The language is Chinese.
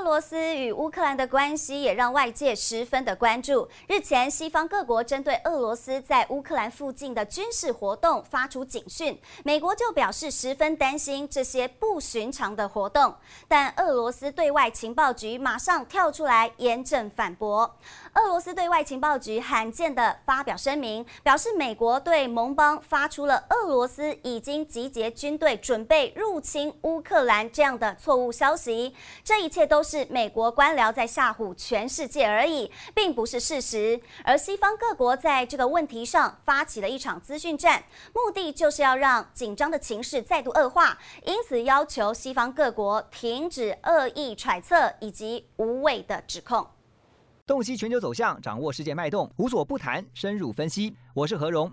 俄罗斯与乌克兰的关系也让外界十分的关注。日前，西方各国针对俄罗斯在乌克兰附近的军事活动发出警讯，美国就表示十分担心这些不寻常的活动。但俄罗斯对外情报局马上跳出来严正反驳。俄罗斯对外情报局罕见的发表声明，表示美国对盟邦发出了俄罗斯已经集结军队准备入侵乌克兰这样的错误消息。这一切都是是美国官僚在吓唬全世界而已，并不是事实。而西方各国在这个问题上发起了一场资讯战，目的就是要让紧张的情势再度恶化，因此要求西方各国停止恶意揣测以及无谓的指控。洞悉全球走向，掌握世界脉动，无所不谈，深入分析。我是何荣，